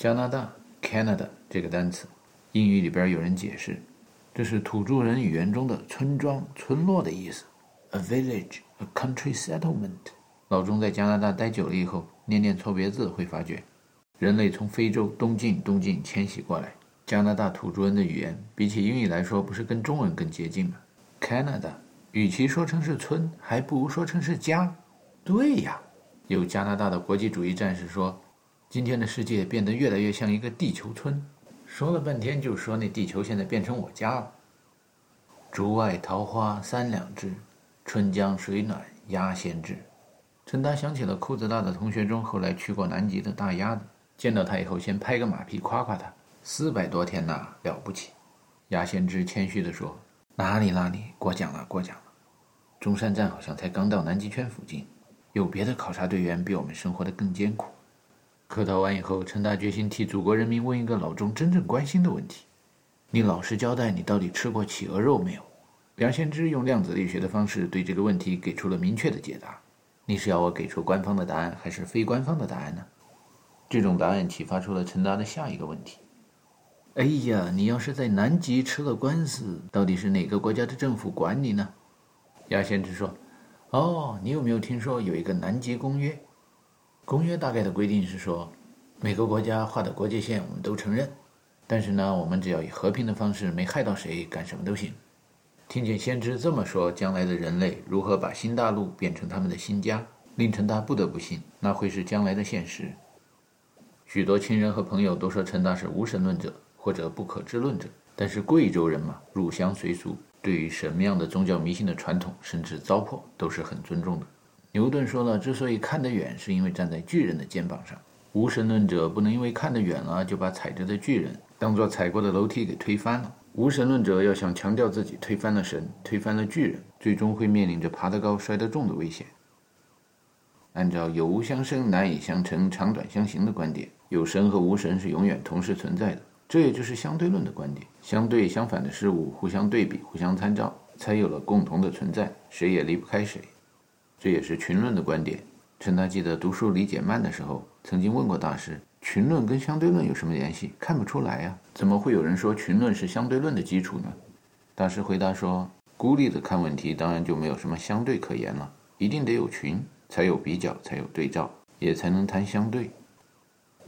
加拿大 （Canada） 这个单词，英语里边有人解释，这是土著人语言中的村庄、村落的意思，a village, a country settlement。老钟在加拿大待久了以后，念念错别字会发觉，人类从非洲东进东进迁徙过来，加拿大土著人的语言比起英语来说，不是跟中文更接近吗？Canada，与其说成是村，还不如说成是家。对呀，有加拿大的国际主义战士说。今天的世界变得越来越像一个地球村，说了半天就说那地球现在变成我家了。竹外桃花三两枝，春江水暖鸭先知。陈达想起了裤子大的同学中后来去过南极的大鸭子，见到他以后先拍个马屁夸夸他，四百多天呐，了不起。鸭先知谦虚地说：“哪里哪里，过奖了过奖了。中山站好像才刚到南极圈附近，有别的考察队员比我们生活的更艰苦。”客套完以后，陈达决心替祖国人民问一个老钟真正关心的问题：你老实交代，你到底吃过企鹅肉没有？梁先知用量子力学的方式对这个问题给出了明确的解答。你是要我给出官方的答案，还是非官方的答案呢？这种答案启发出了陈达的下一个问题：哎呀，你要是在南极吃了官司，到底是哪个国家的政府管你呢？亚先知说：哦，你有没有听说有一个南极公约？公约大概的规定是说，每个国家画的国界线我们都承认，但是呢，我们只要以和平的方式，没害到谁，干什么都行。听见先知这么说，将来的人类如何把新大陆变成他们的新家，令陈达不得不信，那会是将来的现实。许多亲人和朋友都说陈达是无神论者或者不可知论者，但是贵州人嘛，入乡随俗，对于什么样的宗教迷信的传统，甚至糟粕，都是很尊重的。牛顿说了，之所以看得远，是因为站在巨人的肩膀上。无神论者不能因为看得远了，就把踩着的巨人当做踩过的楼梯给推翻了。无神论者要想强调自己推翻了神，推翻了巨人，最终会面临着爬得高摔得重的危险。按照有无相生，难以相成，长短相形的观点，有神和无神是永远同时存在的。这也就是相对论的观点：相对相反的事物互相对比、互相参照，才有了共同的存在，谁也离不开谁。这也是群论的观点。陈达记得读书理解慢的时候，曾经问过大师：“群论跟相对论有什么联系？看不出来呀，怎么会有人说群论是相对论的基础呢？”大师回答说：“孤立的看问题，当然就没有什么相对可言了，一定得有群，才有比较，才有对照，也才能谈相对。”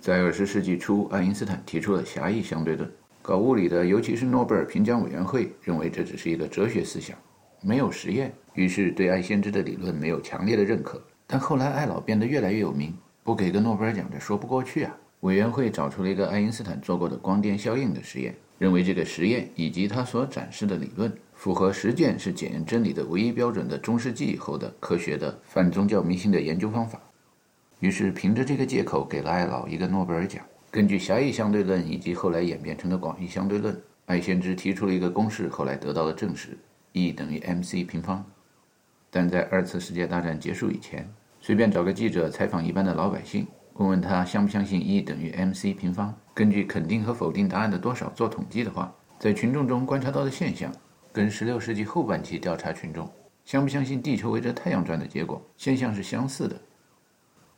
在二十世纪初，爱因斯坦提出了狭义相对论，搞物理的，尤其是诺贝尔评奖委员会，认为这只是一个哲学思想，没有实验。于是对爱先知的理论没有强烈的认可，但后来爱老变得越来越有名，不给个诺贝尔奖这说不过去啊！委员会找出了一个爱因斯坦做过的光电效应的实验，认为这个实验以及他所展示的理论符合实践是检验真理的唯一标准的中世纪以后的科学的反宗教迷信的研究方法。于是凭着这个借口给了爱老一个诺贝尔奖。根据狭义相对论以及后来演变成的广义相对论，爱先知提出了一个公式，后来得到了证实：E 等于 mc 平方。但在二次世界大战结束以前，随便找个记者采访一般的老百姓，问问他相不相信 E 等于 mc 平方，根据肯定和否定答案的多少做统计的话，在群众中观察到的现象，跟16世纪后半期调查群众相不相信地球围着太阳转的结果现象是相似的。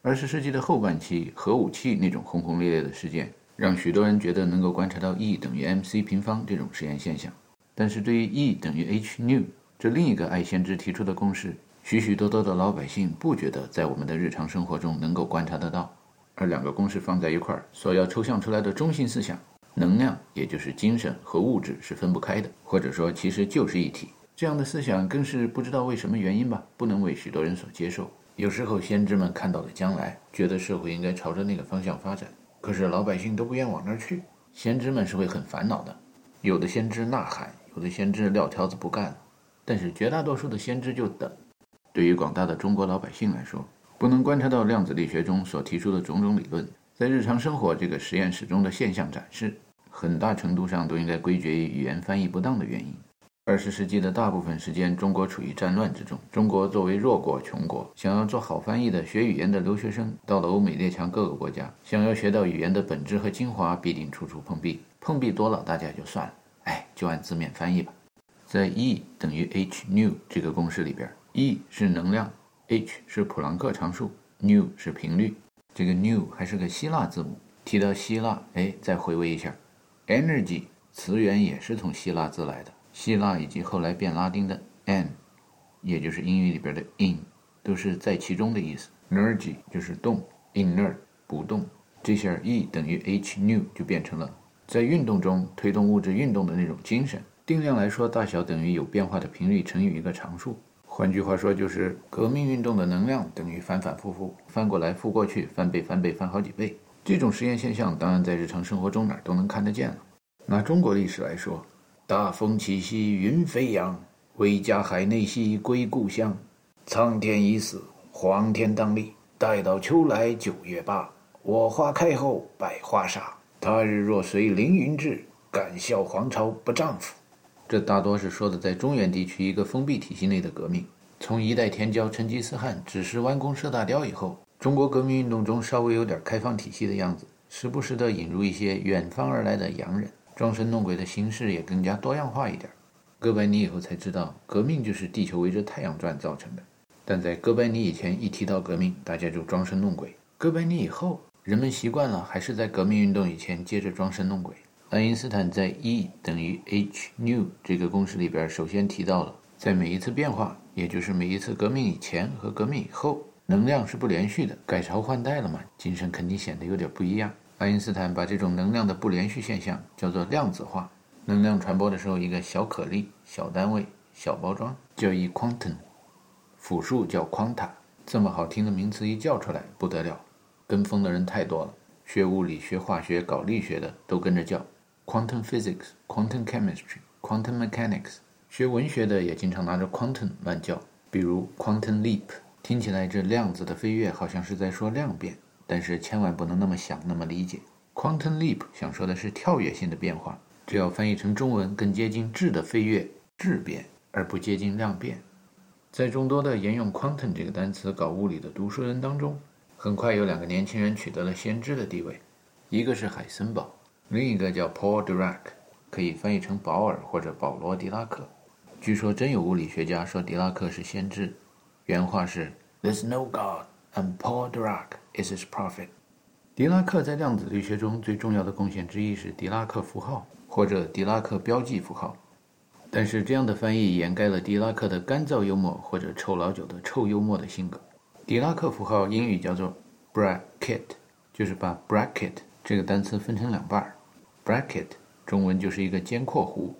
20世纪的后半期，核武器那种轰轰烈烈的事件，让许多人觉得能够观察到 E 等于 mc 平方这种实验现象，但是对于 E 等于 h nu。这另一个爱先知提出的公式，许许多多的老百姓不觉得在我们的日常生活中能够观察得到，而两个公式放在一块儿，所要抽象出来的中心思想，能量也就是精神和物质是分不开的，或者说其实就是一体。这样的思想更是不知道为什么原因吧，不能为许多人所接受。有时候先知们看到了将来，觉得社会应该朝着那个方向发展，可是老百姓都不愿往那儿去，先知们是会很烦恼的。有的先知呐喊，有的先知撂挑子不干。但是绝大多数的先知就等。对于广大的中国老百姓来说，不能观察到量子力学中所提出的种种理论，在日常生活这个实验室中的现象展示，很大程度上都应该归结于语言翻译不当的原因。二十世纪的大部分时间，中国处于战乱之中。中国作为弱国、穷国，想要做好翻译的学语言的留学生，到了欧美列强各个国家，想要学到语言的本质和精华，必定处处碰壁。碰壁多了，大家就算了，哎，就按字面翻译吧。在 E 等于 h nu 这个公式里边，E 是能量，h 是普朗克常数，nu 是频率。这个 nu 还是个希腊字母提到希腊，哎，再回味一下，energy 词源也是从希腊字来的。希腊以及后来变拉丁的 n，也就是英语里边的 in，都是在其中的意思。energy 就是动，inert 不动。这下 E 等于 h new 就变成了在运动中推动物质运动的那种精神。定量来说，大小等于有变化的频率乘以一个常数。换句话说，就是革命运动的能量等于反反复复，翻过来覆过去，翻倍翻倍翻好几倍。这种实验现象当然在日常生活中哪儿都能看得见了。拿中国历史来说。大风起兮云飞扬，威加海内兮归故乡。苍天已死，黄天当立。待到秋来九月八，我花开后百花杀。他日若随凌云志，敢笑皇朝不丈夫。这大多是说的在中原地区一个封闭体系内的革命。从一代天骄成吉思汗只是弯弓射大雕以后，中国革命运动中稍微有点开放体系的样子，时不时的引入一些远方而来的洋人。装神弄鬼的形式也更加多样化一点。哥白尼以后才知道，革命就是地球围着太阳转造成的。但在哥白尼以前，一提到革命，大家就装神弄鬼。哥白尼以后，人们习惯了，还是在革命运动以前接着装神弄鬼。爱因斯坦在 E 等于 h new 这个公式里边，首先提到了，在每一次变化，也就是每一次革命以前和革命以后，能量是不连续的。改朝换代了嘛，精神肯定显得有点不一样。爱因斯坦把这种能量的不连续现象叫做量子化。能量传播的时候，一个小颗粒、小单位、小包装叫一 quantum，复数叫 quanta。这么好听的名词一叫出来不得了，跟风的人太多了。学物理、学化学、搞力学的都跟着叫 quantum physics、quantum chemistry、quantum mechanics。学文学的也经常拿着 quantum 乱叫，比如 quantum leap。听起来这量子的飞跃好像是在说量变。但是千万不能那么想，那么理解。Quantum leap 想说的是跳跃性的变化，这要翻译成中文更接近质的飞跃、质变，而不接近量变。在众多的沿用 quantum 这个单词搞物理的读书人当中，很快有两个年轻人取得了先知的地位，一个是海森堡，另一个叫 Paul Dirac，可以翻译成保尔或者保罗·狄拉克。据说真有物理学家说狄拉克是先知，原话是：“There's no God and Paul Dirac。” is his prophet。狄拉克在量子力学中最重要的贡献之一是狄拉克符号或者狄拉克标记符号，但是这样的翻译掩盖了狄拉克的干燥幽默或者臭老九的臭幽默的性格。狄拉克符号英语叫做 bracket，就是把 bracket 这个单词分成两半儿。bracket 中文就是一个尖括弧，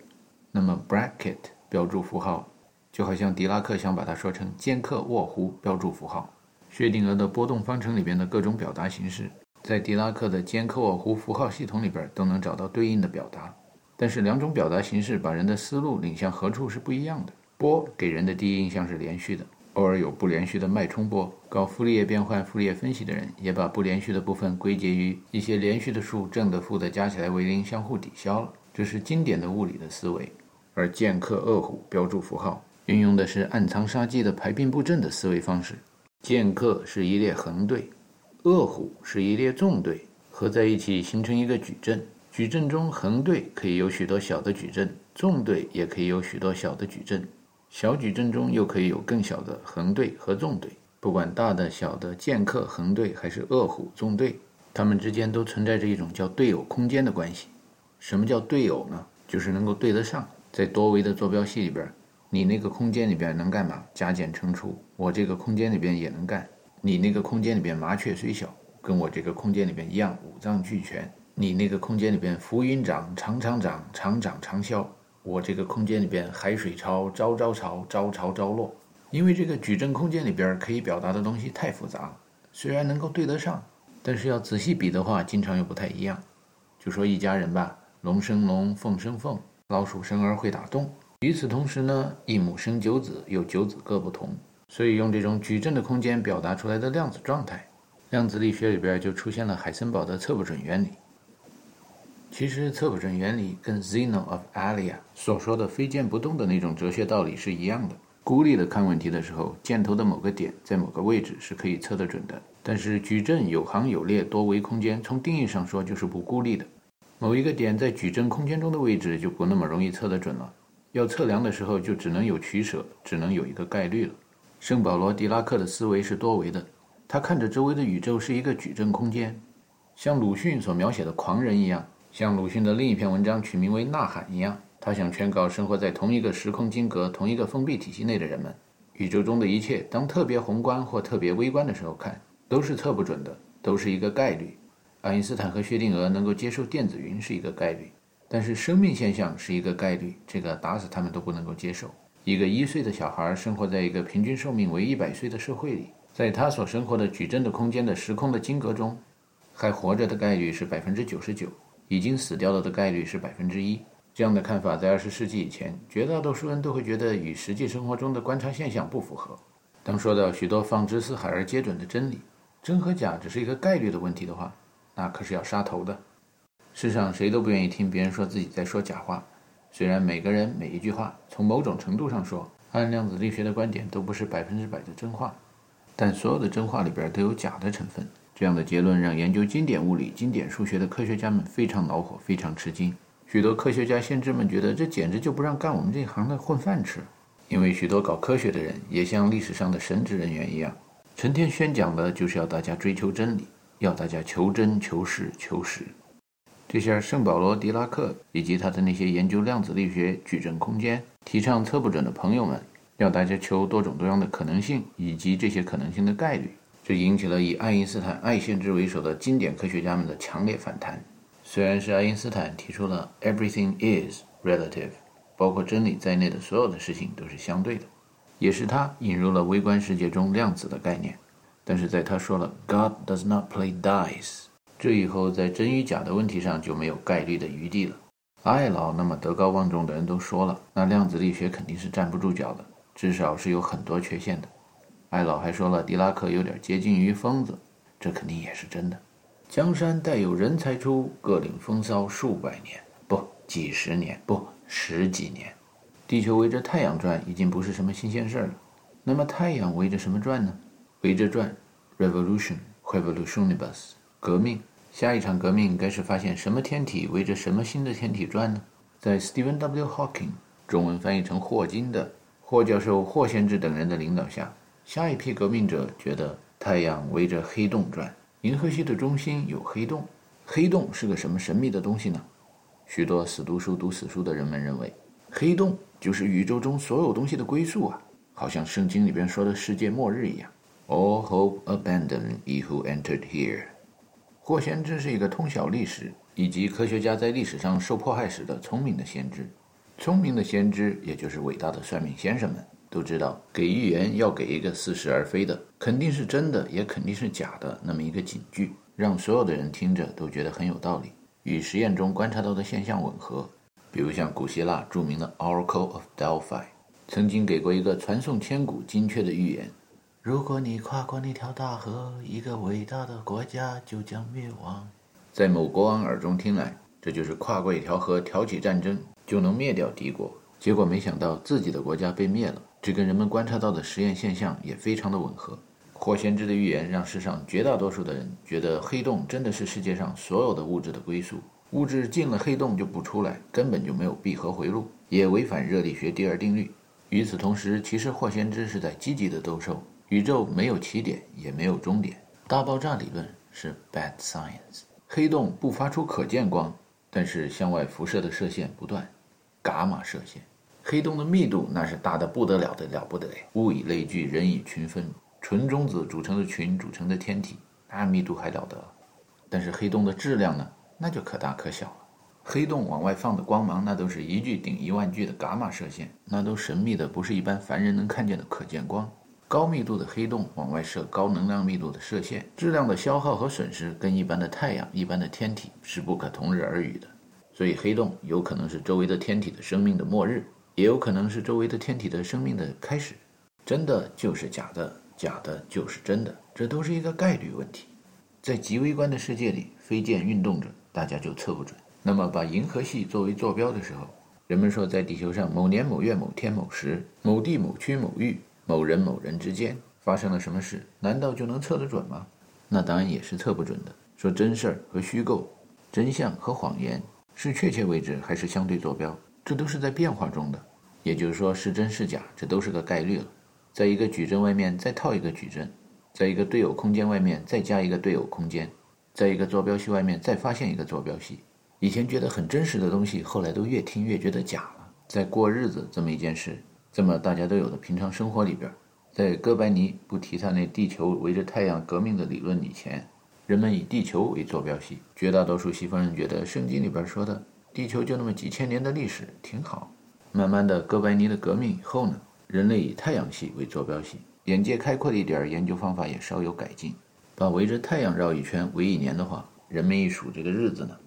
那么 bracket 标注符号就好像狄拉克想把它说成尖刻卧弧标注符号。薛定谔的波动方程里边的各种表达形式，在狄拉克的尖刻卧弧符号系统里边都能找到对应的表达。但是两种表达形式把人的思路领向何处是不一样的。波给人的第一印象是连续的，偶尔有不连续的脉冲波。搞傅立叶变换、傅立叶分析的人也把不连续的部分归结于一些连续的数，正的、负的加起来为零，相互抵消了。这是经典的物理的思维。而剑客恶虎标注符号运用的是暗藏杀机的排兵布阵的思维方式。剑客是一列横队，恶虎是一列纵队，合在一起形成一个矩阵。矩阵中横队可以有许多小的矩阵，纵队也可以有许多小的矩阵，小矩阵中又可以有更小的横队和纵队。不管大的、小的剑客横队还是恶虎纵队，它们之间都存在着一种叫队友空间的关系。什么叫队友呢？就是能够对得上。在多维的坐标系里边。你那个空间里边能干嘛？加减乘除。我这个空间里边也能干。你那个空间里边麻雀虽小，跟我这个空间里边一样，五脏俱全。你那个空间里边浮云，长长长，长长长消。我这个空间里边海水潮，朝朝潮，朝潮朝落。因为这个矩阵空间里边可以表达的东西太复杂，虽然能够对得上，但是要仔细比的话，经常又不太一样。就说一家人吧，龙生龙，凤生凤，老鼠生儿会打洞。与此同时呢，一母生九子，有九子各不同，所以用这种矩阵的空间表达出来的量子状态，量子力学里边就出现了海森堡的测不准原理。其实测不准原理跟 Zeno of Alia 所说的非剑不动的那种哲学道理是一样的。孤立的看问题的时候，箭头的某个点在某个位置是可以测得准的，但是矩阵有行有列多维空间，从定义上说就是不孤立的。某一个点在矩阵空间中的位置就不那么容易测得准了。要测量的时候，就只能有取舍，只能有一个概率了。圣保罗·狄拉克的思维是多维的，他看着周围的宇宙是一个矩阵空间，像鲁迅所描写的狂人一样，像鲁迅的另一篇文章取名为《呐喊》一样，他想劝告生活在同一个时空金格、同一个封闭体系内的人们：宇宙中的一切，当特别宏观或特别微观的时候看，都是测不准的，都是一个概率。爱因斯坦和薛定谔能够接受电子云是一个概率，但是生命现象是一个概率，这个打死他们都不能够接受。一个一岁的小孩生活在一个平均寿命为一百岁的社会里，在他所生活的矩阵的空间的时空的金格中，还活着的概率是百分之九十九，已经死掉了的概率是百分之一。这样的看法在二十世纪以前，绝大多数人都会觉得与实际生活中的观察现象不符合。当说到许多放之四海而皆准的真理，真和假只是一个概率的问题的话，那可是要杀头的。世上谁都不愿意听别人说自己在说假话。虽然每个人每一句话，从某种程度上说，按量子力学的观点都不是百分之百的真话，但所有的真话里边都有假的成分。这样的结论让研究经典物理、经典数学的科学家们非常恼火，非常吃惊。许多科学家先知们觉得这简直就不让干我们这行的混饭吃，因为许多搞科学的人也像历史上的神职人员一样，成天宣讲的就是要大家追求真理，要大家求真、求实、求实。这下圣保罗·狄拉克以及他的那些研究量子力学、矩阵空间、提倡测不准的朋友们，要大家求多种多样的可能性以及这些可能性的概率，这引起了以爱因斯坦、爱先知为首的经典科学家们的强烈反弹。虽然是爱因斯坦提出了 “everything is relative”，包括真理在内的所有的事情都是相对的，也是他引入了微观世界中量子的概念，但是在他说了 “God does not play dice”。这以后，在真与假的问题上就没有概率的余地了。爱老那么德高望重的人都说了，那量子力学肯定是站不住脚的，至少是有很多缺陷的。艾老还说了，狄拉克有点接近于疯子，这肯定也是真的。江山代有人才出，各领风骚数百年，不几十年，不十几年。地球围着太阳转已经不是什么新鲜事儿了。那么太阳围着什么转呢？围着转，revolution，revolutionibus。革命，下一场革命该是发现什么天体围着什么新的天体转呢？在 Stephen W. Hawking（ 中文翻译成霍金的霍教授、霍先知等人的领导下，下一批革命者觉得太阳围着黑洞转，银河系的中心有黑洞。黑洞是个什么神秘的东西呢？许多死读书、读死书的人们认为，黑洞就是宇宙中所有东西的归宿啊，好像圣经里边说的世界末日一样。All hope abandoned, he who entered here. 霍先知是一个通晓历史以及科学家在历史上受迫害时的聪明的先知。聪明的先知，也就是伟大的算命先生们，都知道给预言要给一个似是而非的，肯定是真的，也肯定是假的那么一个警句，让所有的人听着都觉得很有道理，与实验中观察到的现象吻合。比如像古希腊著名的 Oracle of Delphi，曾经给过一个传颂千古、精确的预言。如果你跨过那条大河，一个伟大的国家就将灭亡。在某国王耳中听来，这就是跨过一条河，挑起战争就能灭掉敌国。结果没想到自己的国家被灭了，这跟人们观察到的实验现象也非常的吻合。霍先知的预言让世上绝大多数的人觉得黑洞真的是世界上所有的物质的归宿，物质进了黑洞就不出来，根本就没有闭合回路，也违反热力学第二定律。与此同时，其实霍先知是在积极的兜售。宇宙没有起点，也没有终点。大爆炸理论是 bad science。黑洞不发出可见光，但是向外辐射的射线不断，伽马射线。黑洞的密度那是大的不得了的了不得，物以类聚，人以群分，纯中子组成的群组成的天体，那密度还了得？但是黑洞的质量呢，那就可大可小了。黑洞往外放的光芒，那都是一句顶一万句的伽马射线，那都神秘的不是一般凡人能看见的可见光。高密度的黑洞往外射高能量密度的射线，质量的消耗和损失跟一般的太阳、一般的天体是不可同日而语的。所以，黑洞有可能是周围的天体的生命的末日，也有可能是周围的天体的生命的开始。真的就是假的，假的就是真的，这都是一个概率问题。在极微观的世界里，飞剑运动着，大家就测不准。那么，把银河系作为坐标的时候，人们说在地球上某年某月某天某时某地某区某域。某人某人之间发生了什么事？难道就能测得准吗？那当然也是测不准的。说真事儿和虚构，真相和谎言，是确切位置还是相对坐标？这都是在变化中的。也就是说，是真是假，这都是个概率了。在一个矩阵外面再套一个矩阵，在一个对偶空间外面再加一个对偶空间，在一个坐标系外面再发现一个坐标系。以前觉得很真实的东西，后来都越听越觉得假了。在过日子这么一件事，这么大家都有的平常生活里边，在哥白尼不提他那地球围着太阳革命的理论以前，人们以地球为坐标系。绝大多数西方人觉得圣经里边说的地球就那么几千年的历史挺好。慢慢的，哥白尼的革命以后呢，人类以太阳系为坐标系，眼界开阔了一点，研究方法也稍有改进。把围着太阳绕一圈为一年的话，人们一数这个日子呢。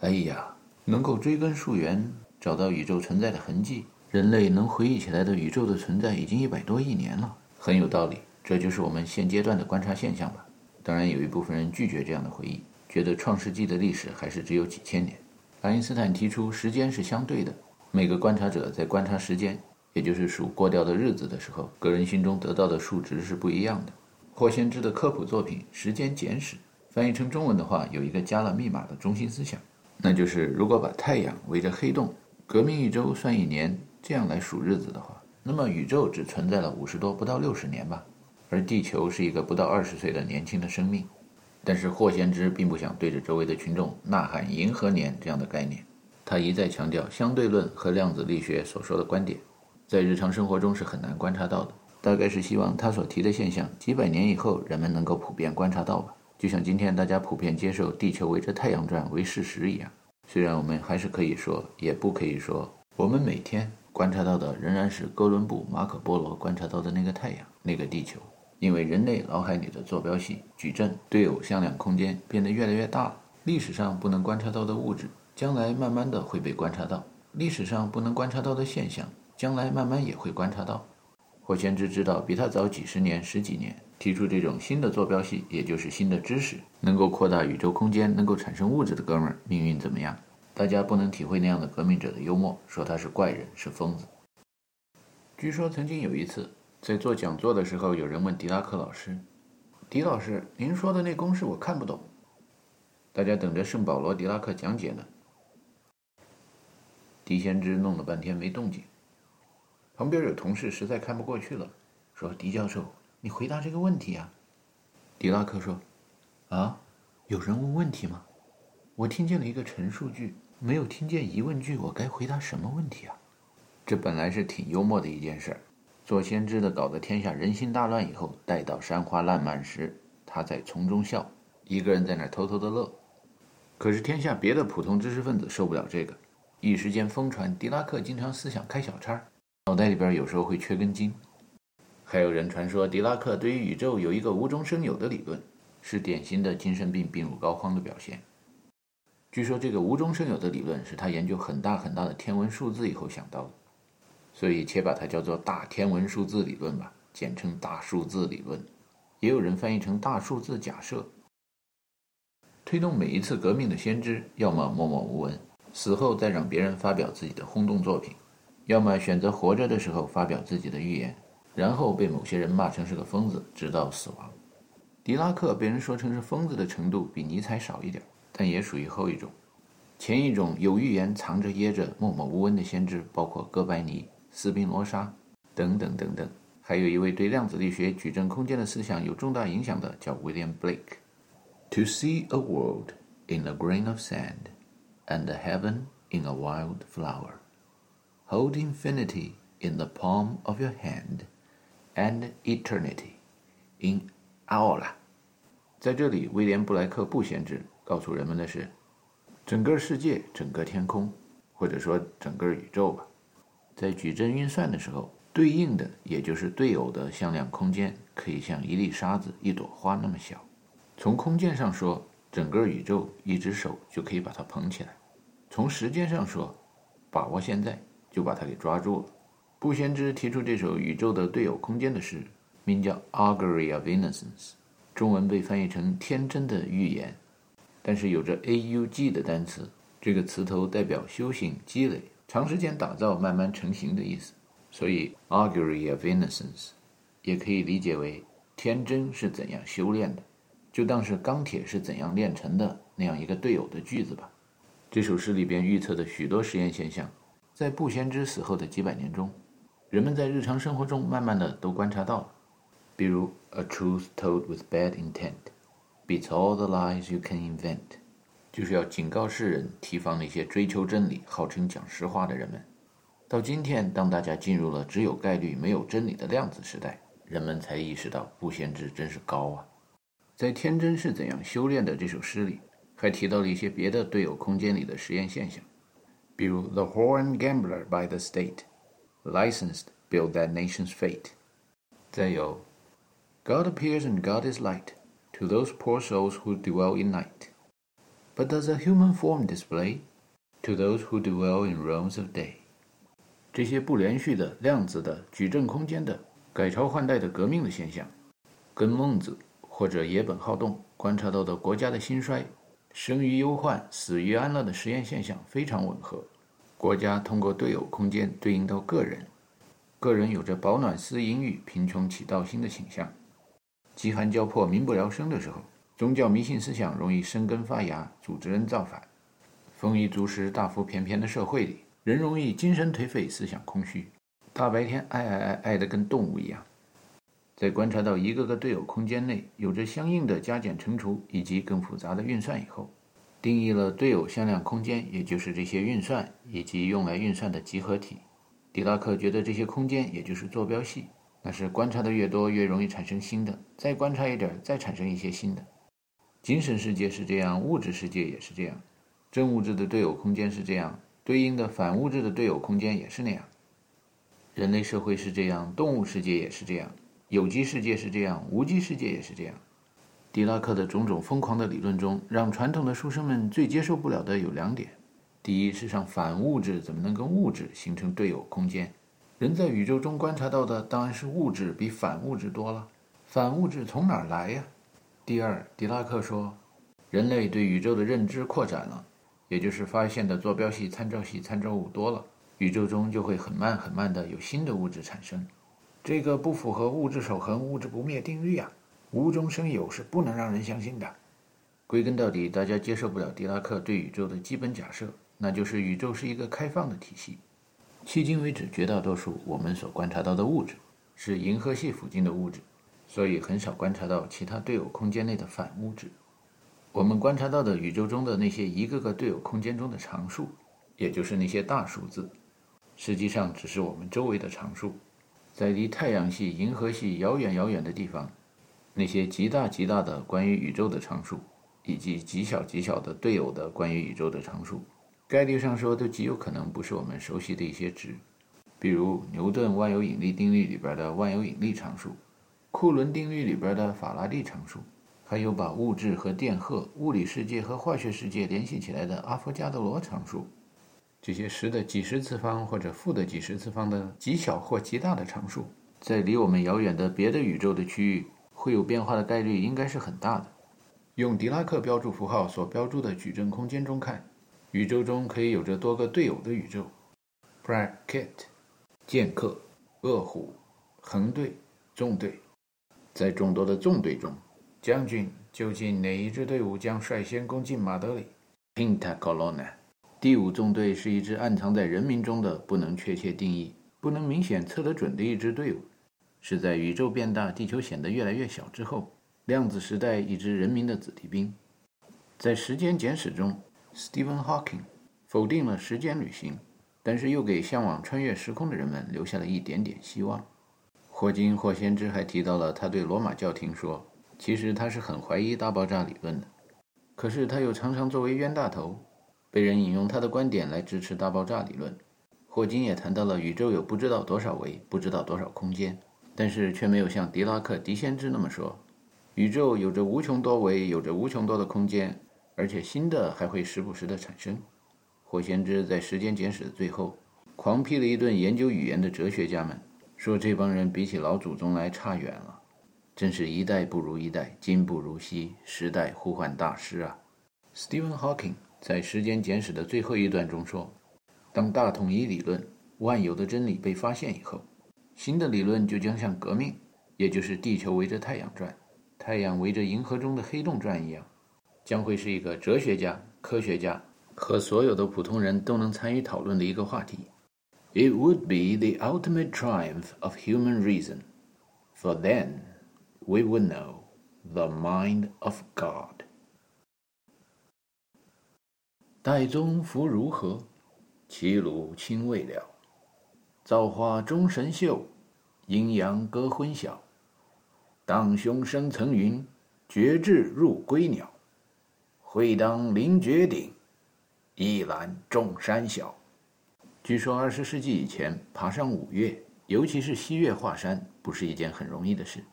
哎呀，能够追根溯源，找到宇宙存在的痕迹，人类能回忆起来的宇宙的存在已经一百多亿年了，很有道理。这就是我们现阶段的观察现象吧。当然，有一部分人拒绝这样的回忆，觉得创世纪的历史还是只有几千年。爱因斯坦提出，时间是相对的，每个观察者在观察时间，也就是数过掉的日子的时候，个人心中得到的数值是不一样的。霍先知的科普作品《时间简史》翻译成中文的话，有一个加了密码的中心思想。那就是，如果把太阳围着黑洞革命一周算一年，这样来数日子的话，那么宇宙只存在了五十多不到六十年吧。而地球是一个不到二十岁的年轻的生命。但是霍先知并不想对着周围的群众呐喊“银河年”这样的概念，他一再强调相对论和量子力学所说的观点，在日常生活中是很难观察到的。大概是希望他所提的现象几百年以后人们能够普遍观察到吧。就像今天大家普遍接受地球围着太阳转为事实一样，虽然我们还是可以说，也不可以说，我们每天观察到的仍然是哥伦布、马可波罗观察到的那个太阳、那个地球。因为人类脑海里的坐标系、矩阵、对偶向量空间变得越来越大，历史上不能观察到的物质，将来慢慢的会被观察到；历史上不能观察到的现象，将来慢慢也会观察到。霍先知知道，比他早几十年、十几年。提出这种新的坐标系，也就是新的知识，能够扩大宇宙空间，能够产生物质的哥们儿，命运怎么样？大家不能体会那样的革命者的幽默，说他是怪人，是疯子。据说曾经有一次在做讲座的时候，有人问狄拉克老师：“狄老师，您说的那公式我看不懂。”大家等着圣保罗·狄拉克讲解呢。狄先知弄了半天没动静，旁边有同事实在看不过去了，说：“狄教授。”你回答这个问题啊，狄拉克说：“啊，有人问问题吗？我听见了一个陈述句，没有听见疑问句，我该回答什么问题啊？”这本来是挺幽默的一件事儿，做先知的搞得天下人心大乱以后，待到山花烂漫时，他在丛中笑，一个人在那偷偷的乐。可是天下别的普通知识分子受不了这个，一时间疯传狄拉克经常思想开小差，脑袋里边有时候会缺根筋。还有人传说，狄拉克对于宇宙有一个无中生有的理论，是典型的精神病病入膏肓的表现。据说这个无中生有的理论是他研究很大很大的天文数字以后想到的，所以且把它叫做大天文数字理论吧，简称大数字理论。也有人翻译成大数字假设。推动每一次革命的先知，要么默默无闻，死后再让别人发表自己的轰动作品，要么选择活着的时候发表自己的预言。然后被某些人骂成是个疯子，直到死亡。狄拉克被人说成是疯子的程度比尼采少一点，但也属于后一种。前一种有预言藏着掖着默默无闻的先知，包括哥白尼、斯宾罗莎等等等等。还有一位对量子力学、矩阵空间的思想有重大影响的，叫 William Blake。To see a world in a grain of sand, and a heaven in a wild flower, hold infinity in the palm of your hand. And eternity in our，在这里，威廉布莱克不闲置告诉人们的是，整个世界、整个天空，或者说整个宇宙吧，在矩阵运算的时候，对应的也就是对偶的向量空间，可以像一粒沙子、一朵花那么小。从空间上说，整个宇宙一只手就可以把它捧起来；从时间上说，把握现在就把它给抓住了。布先知提出这首宇宙的对偶空间的诗，名叫《Augury of Innocence》，中文被翻译成“天真的预言”，但是有着 “a u g” 的单词，这个词头代表修行、积累、长时间打造、慢慢成型的意思，所以《Augury of Innocence》也可以理解为天真是怎样修炼的，就当是钢铁是怎样炼成的那样一个对偶的句子吧。这首诗里边预测的许多实验现象，在布先知死后的几百年中。人们在日常生活中慢慢的都观察到了，比如 a truth told with bad intent，beats all the lies you can invent，就是要警告世人，提防那些追求真理、号称讲实话的人们。到今天，当大家进入了只有概率没有真理的量子时代，人们才意识到不贤之真是高啊！在《天真是怎样修炼的》这首诗里，还提到了一些别的队友空间里的实验现象，比如 “The horn gambler by the state, licensed build that nation's fate”。再有 “God appears and God is light to those poor souls who dwell in night, but does a human form display to those who dwell in realms of day？” 这些不连续的量子的矩阵空间的改朝换代的革命的现象，跟孟子或者野本好动观察到的国家的兴衰、生于忧患、死于安乐的实验现象非常吻合。国家通过对偶空间对应到个人，个人有着饱暖思淫欲、贫穷起盗心的倾向。饥寒交迫、民不聊生的时候，宗教迷信思想容易生根发芽，组织人造反。丰衣足食、大腹便便的社会里。人容易精神颓废，思想空虚，大白天爱爱爱爱的跟动物一样。在观察到一个个对偶空间内有着相应的加减乘除以及更复杂的运算以后，定义了对偶向量空间，也就是这些运算以及用来运算的集合体。狄拉克觉得这些空间也就是坐标系，那是观察的越多越容易产生新的，再观察一点再产生一些新的。精神世界是这样，物质世界也是这样，真物质的对偶空间是这样。对应的反物质的对偶空间也是那样，人类社会是这样，动物世界也是这样，有机世界是这样，无机世界也是这样。狄拉克的种种疯狂的理论中，让传统的书生们最接受不了的有两点：第一，世上反物质怎么能跟物质形成对偶空间？人在宇宙中观察到的当然是物质比反物质多了，反物质从哪儿来呀？第二，狄拉克说，人类对宇宙的认知扩展了。也就是发现的坐标系、参照系、参照物多了，宇宙中就会很慢很慢的有新的物质产生。这个不符合物质守恒、物质不灭定律啊！无中生有是不能让人相信的。归根到底，大家接受不了狄拉克对宇宙的基本假设，那就是宇宙是一个开放的体系。迄今为止，绝大多数我们所观察到的物质是银河系附近的物质，所以很少观察到其他对偶空间内的反物质。我们观察到的宇宙中的那些一个个对偶空间中的常数，也就是那些大数字，实际上只是我们周围的常数。在离太阳系、银河系遥远遥远的地方，那些极大极大的关于宇宙的常数，以及极小极小的对偶的关于宇宙的常数，概率上说都极有可能不是我们熟悉的一些值，比如牛顿万有引力定律里边的万有引力常数，库伦定律里边的法拉第常数。还有把物质和电荷、物理世界和化学世界联系起来的阿伏加德罗常数，这些十的几十次方或者负的几十次方的极小或极大的常数，在离我们遥远的别的宇宙的区域会有变化的概率应该是很大的。用狄拉克标注符号所标注的矩阵空间中看，宇宙中可以有着多个对偶的宇宙：bracket、剑客、恶虎、横队、纵队，在众多的纵队中。将军，究竟哪一支队伍将率先攻进马德里？Pinta Colonna。第五纵队是一支暗藏在人民中的、不能确切定义、不能明显测得准的一支队伍，是在宇宙变大、地球显得越来越小之后，量子时代一支人民的子弟兵。在《时间简史》中，Stephen Hawking 否定了时间旅行，但是又给向往穿越时空的人们留下了一点点希望。霍金霍先知还提到了他对罗马教廷说。其实他是很怀疑大爆炸理论的，可是他又常常作为冤大头，被人引用他的观点来支持大爆炸理论。霍金也谈到了宇宙有不知道多少维，不知道多少空间，但是却没有像狄拉克狄先知那么说，宇宙有着无穷多维，有着无穷多的空间，而且新的还会时不时的产生。霍先知在《时间简史》的最后，狂批了一顿研究语言的哲学家们，说这帮人比起老祖宗来差远了。真是一代不如一代，今不如昔，时代呼唤大师啊！Stephen Hawking 在《时间简史》的最后一段中说：“当大统一理论、万有的真理被发现以后，新的理论就将像革命，也就是地球围着太阳转，太阳围着银河中的黑洞转一样，将会是一个哲学家、科学家和所有的普通人都能参与讨论的一个话题。It would be the ultimate triumph of human reason, for then.” we would know The Mind of God。岱宗夫如何？齐鲁青未了。造化钟神秀，阴阳割昏晓。荡胸生层云，决志入归鸟。会当凌绝顶，一览众山小。据说二十世纪以前，爬上五岳，尤其是西岳华山，不是一件很容易的事。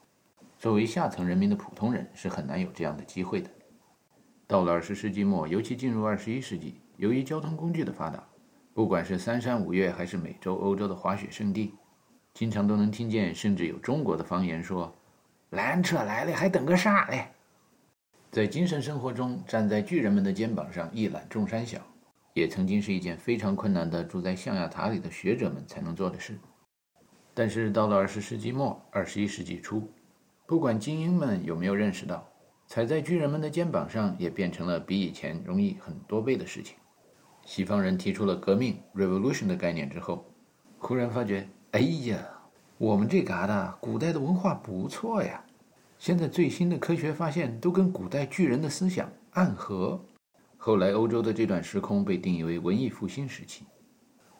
作为下层人民的普通人，是很难有这样的机会的。到了二十世纪末，尤其进入二十一世纪，由于交通工具的发达，不管是三山五岳，还是美洲、欧洲的滑雪胜地，经常都能听见，甚至有中国的方言说：“缆车来了，还等个啥嘞？”在精神生活中，站在巨人们的肩膀上一览众山小，也曾经是一件非常困难的住在象牙塔里的学者们才能做的事。但是到了二十世纪末、二十一世纪初，不管精英们有没有认识到。踩在巨人们的肩膀上，也变成了比以前容易很多倍的事情。西方人提出了革命 （revolution） 的概念之后，忽然发觉，哎呀，我们这嘎达古代的文化不错呀！现在最新的科学发现都跟古代巨人的思想暗合。后来欧洲的这段时空被定义为文艺复兴时期，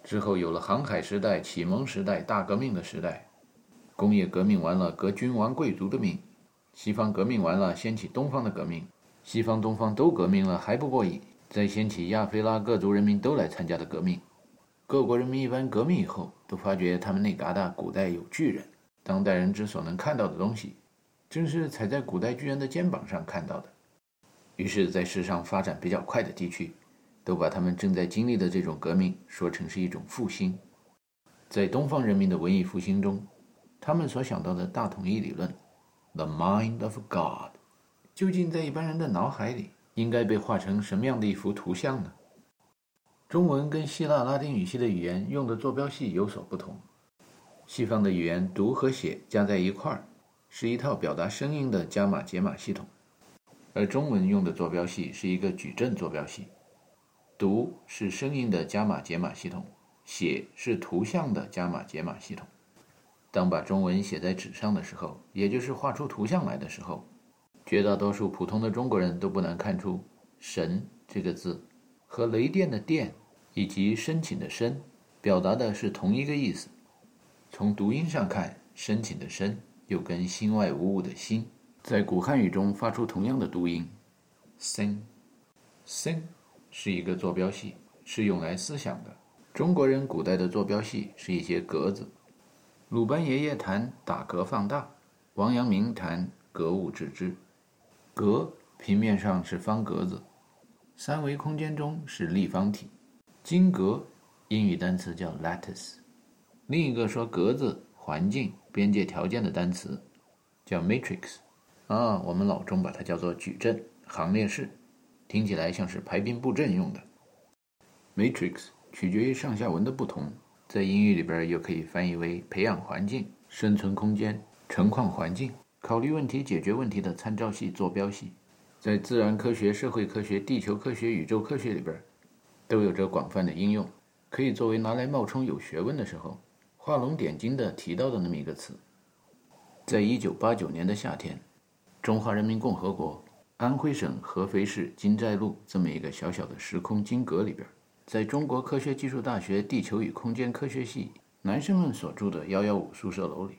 之后有了航海时代、启蒙时代、大革命的时代，工业革命完了，革君王贵族的命。西方革命完了，掀起东方的革命。西方、东方都革命了还不过瘾，再掀起亚非拉各族人民都来参加的革命。各国人民一般革命以后，都发觉他们那嘎达古代有巨人，当代人之所能看到的东西，正是踩在古代巨人的肩膀上看到的。于是，在世上发展比较快的地区，都把他们正在经历的这种革命说成是一种复兴。在东方人民的文艺复兴中，他们所想到的大统一理论。The mind of God，究竟在一般人的脑海里应该被画成什么样的一幅图像呢？中文跟希腊拉丁语系的语言用的坐标系有所不同。西方的语言读和写加在一块儿，是一套表达声音的加码解码系统，而中文用的坐标系是一个矩阵坐标系。读是声音的加码解码系统，写是图像的加码解码系统。当把中文写在纸上的时候，也就是画出图像来的时候，绝大多数普通的中国人都不难看出“神”这个字和雷电的“电”以及申请的“申”表达的是同一个意思。从读音上看，“申请”的“申”又跟“心外无物”的“心”在古汉语中发出同样的读音 “sen”。sen 是一个坐标系，是用来思想的。中国人古代的坐标系是一些格子。鲁班爷爷谈打格放大，王阳明谈格物致知。格平面上是方格子，三维空间中是立方体。金格英语单词叫 lattice，另一个说格子、环境、边界条件的单词叫 matrix。啊，我们老中把它叫做矩阵、行列式，听起来像是排兵布阵用的。matrix 取决于上下文的不同。在英语里边，又可以翻译为培养环境、生存空间、成况环境、考虑问题、解决问题的参照系、坐标系。在自然科学、社会科学、地球科学、宇宙科学里边，都有着广泛的应用，可以作为拿来冒充有学问的时候画龙点睛的提到的那么一个词。在一九八九年的夏天，中华人民共和国安徽省合肥市金寨路这么一个小小的时空金阁里边。在中国科学技术大学地球与空间科学系男生们所住的幺幺五宿舍楼里，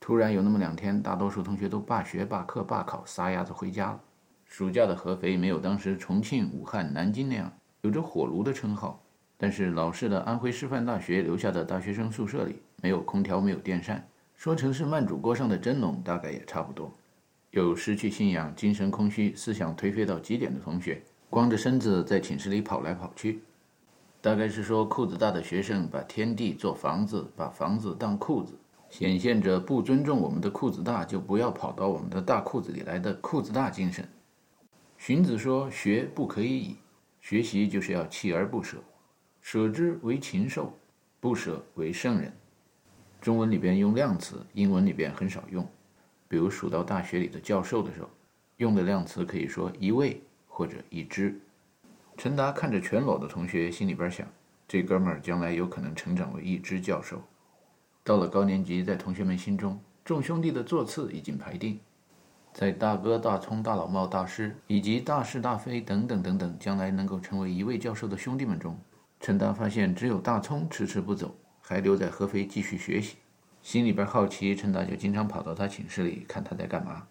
突然有那么两天，大多数同学都罢学、罢课、罢考，撒丫子回家了。暑假的合肥没有当时重庆、武汉、南京那样有着火炉的称号，但是老式的安徽师范大学留下的大学生宿舍里没有空调、没有电扇，说成是慢煮锅上的蒸笼，大概也差不多。有失去信仰、精神空虚、思想颓废到极点的同学，光着身子在寝室里跑来跑去。大概是说，裤子大的学生把天地做房子，把房子当裤子，显现着不尊重我们的裤子大，就不要跑到我们的大裤子里来的裤子大精神。荀子说：“学不可以已，学习就是要锲而不舍，舍之为禽兽，不舍为圣人。”中文里边用量词，英文里边很少用。比如数到大学里的教授的时候，用的量词可以说一位或者一只。陈达看着全裸的同学，心里边想：这哥们儿将来有可能成长为一只教授。到了高年级，在同学们心中，众兄弟的座次已经排定。在大哥大葱、大老茂大师以及大是大非等等等等将来能够成为一位教授的兄弟们中，陈达发现只有大葱迟迟不走，还留在合肥继续学习。心里边好奇，陈达就经常跑到他寝室里看他在干嘛。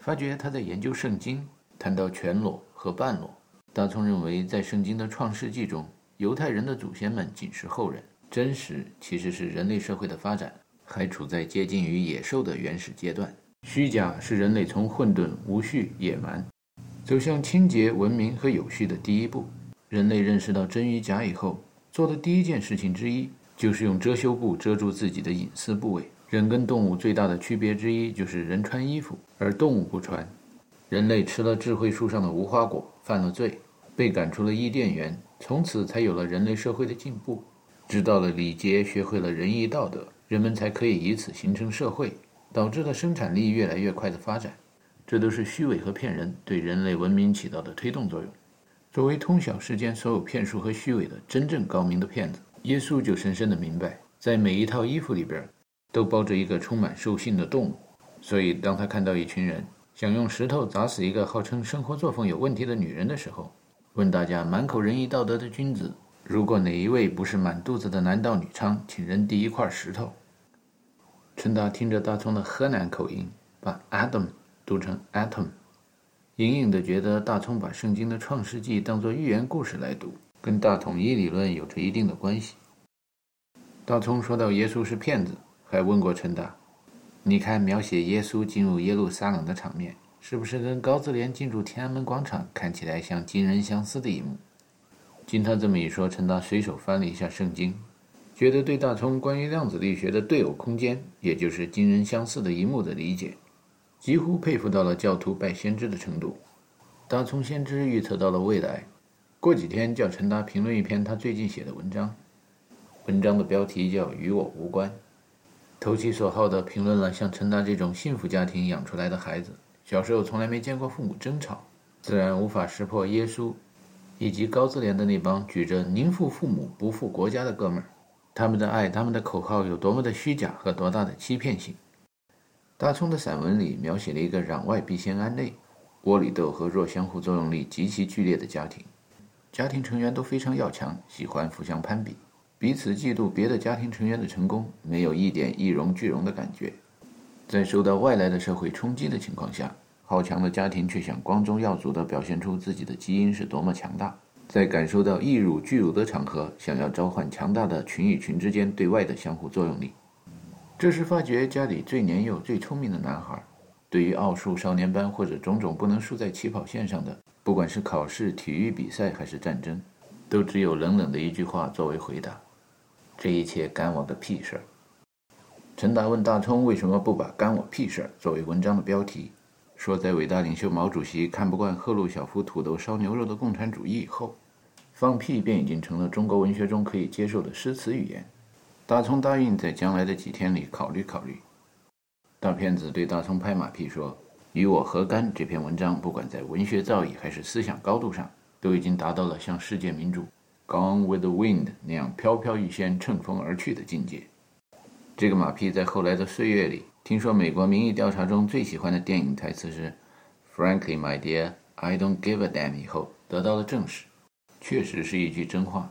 发觉他在研究圣经，谈到全裸和半裸。大聪认为，在圣经的创世纪中，犹太人的祖先们仅是后人，真实其实是人类社会的发展还处在接近于野兽的原始阶段。虚假是人类从混沌、无序、野蛮，走向清洁、文明和有序的第一步。人类认识到真与假以后，做的第一件事情之一。就是用遮羞布遮住自己的隐私部位。人跟动物最大的区别之一就是人穿衣服，而动物不穿。人类吃了智慧树上的无花果，犯了罪，被赶出了伊甸园，从此才有了人类社会的进步。知道了礼节，学会了仁义道德，人们才可以以此形成社会，导致了生产力越来越快的发展。这都是虚伪和骗人对人类文明起到的推动作用。作为通晓世间所有骗术和虚伪的真正高明的骗子。耶稣就深深的明白，在每一套衣服里边，都包着一个充满兽性的动物。所以，当他看到一群人想用石头砸死一个号称生活作风有问题的女人的时候，问大家满口仁义道德的君子，如果哪一位不是满肚子的男盗女娼，请扔第一块石头。陈达听着大葱的河南口音，把 Adam 读成 Atom，隐隐的觉得大葱把圣经的创世纪当作寓言故事来读。跟大统一理论有着一定的关系。大葱说到耶稣是骗子，还问过陈达：“你看描写耶稣进入耶路撒冷的场面，是不是跟高自怜进入天安门广场看起来像惊人相似的一幕？”经他这么一说，陈达随手翻了一下圣经，觉得对大葱关于量子力学的对偶空间，也就是惊人相似的一幕的理解，几乎佩服到了教徒拜先知的程度。大葱先知预测到了未来。过几天叫陈达评论一篇他最近写的文章，文章的标题叫《与我无关》，投其所好的评论了像陈达这种幸福家庭养出来的孩子，小时候从来没见过父母争吵，自然无法识破耶稣以及高自怜的那帮举着“宁负父母，不负国家”的哥们儿，他们的爱，他们的口号有多么的虚假和多大的欺骗性。大葱的散文里描写了一个攘外必先安内，窝里斗和弱相互作用力极其剧烈的家庭。家庭成员都非常要强，喜欢互相攀比，彼此嫉妒别的家庭成员的成功，没有一点一荣俱荣的感觉。在受到外来的社会冲击的情况下，好强的家庭却想光宗耀祖地表现出自己的基因是多么强大。在感受到一辱俱辱的场合，想要召唤强大的群与群之间对外的相互作用力。这时发觉家里最年幼、最聪明的男孩，对于奥数少年班或者种种不能输在起跑线上的。不管是考试、体育比赛还是战争，都只有冷冷的一句话作为回答：“这一切干我的屁事儿。”陈达问大聪为什么不把“干我屁事儿”作为文章的标题，说在伟大领袖毛主席看不惯赫鲁晓夫土豆烧牛肉的共产主义以后，放屁便已经成了中国文学中可以接受的诗词语言。大聪答应在将来的几天里考虑考虑。大骗子对大葱拍马屁说。与我何干？这篇文章不管在文学造诣还是思想高度上，都已经达到了像世界名著《Gone with the Wind》那样飘飘欲仙、乘风而去的境界。这个马屁在后来的岁月里，听说美国民意调查中最喜欢的电影台词是 “Frankly, my dear, I don't give a damn” 以后得到了证实，确实是一句真话。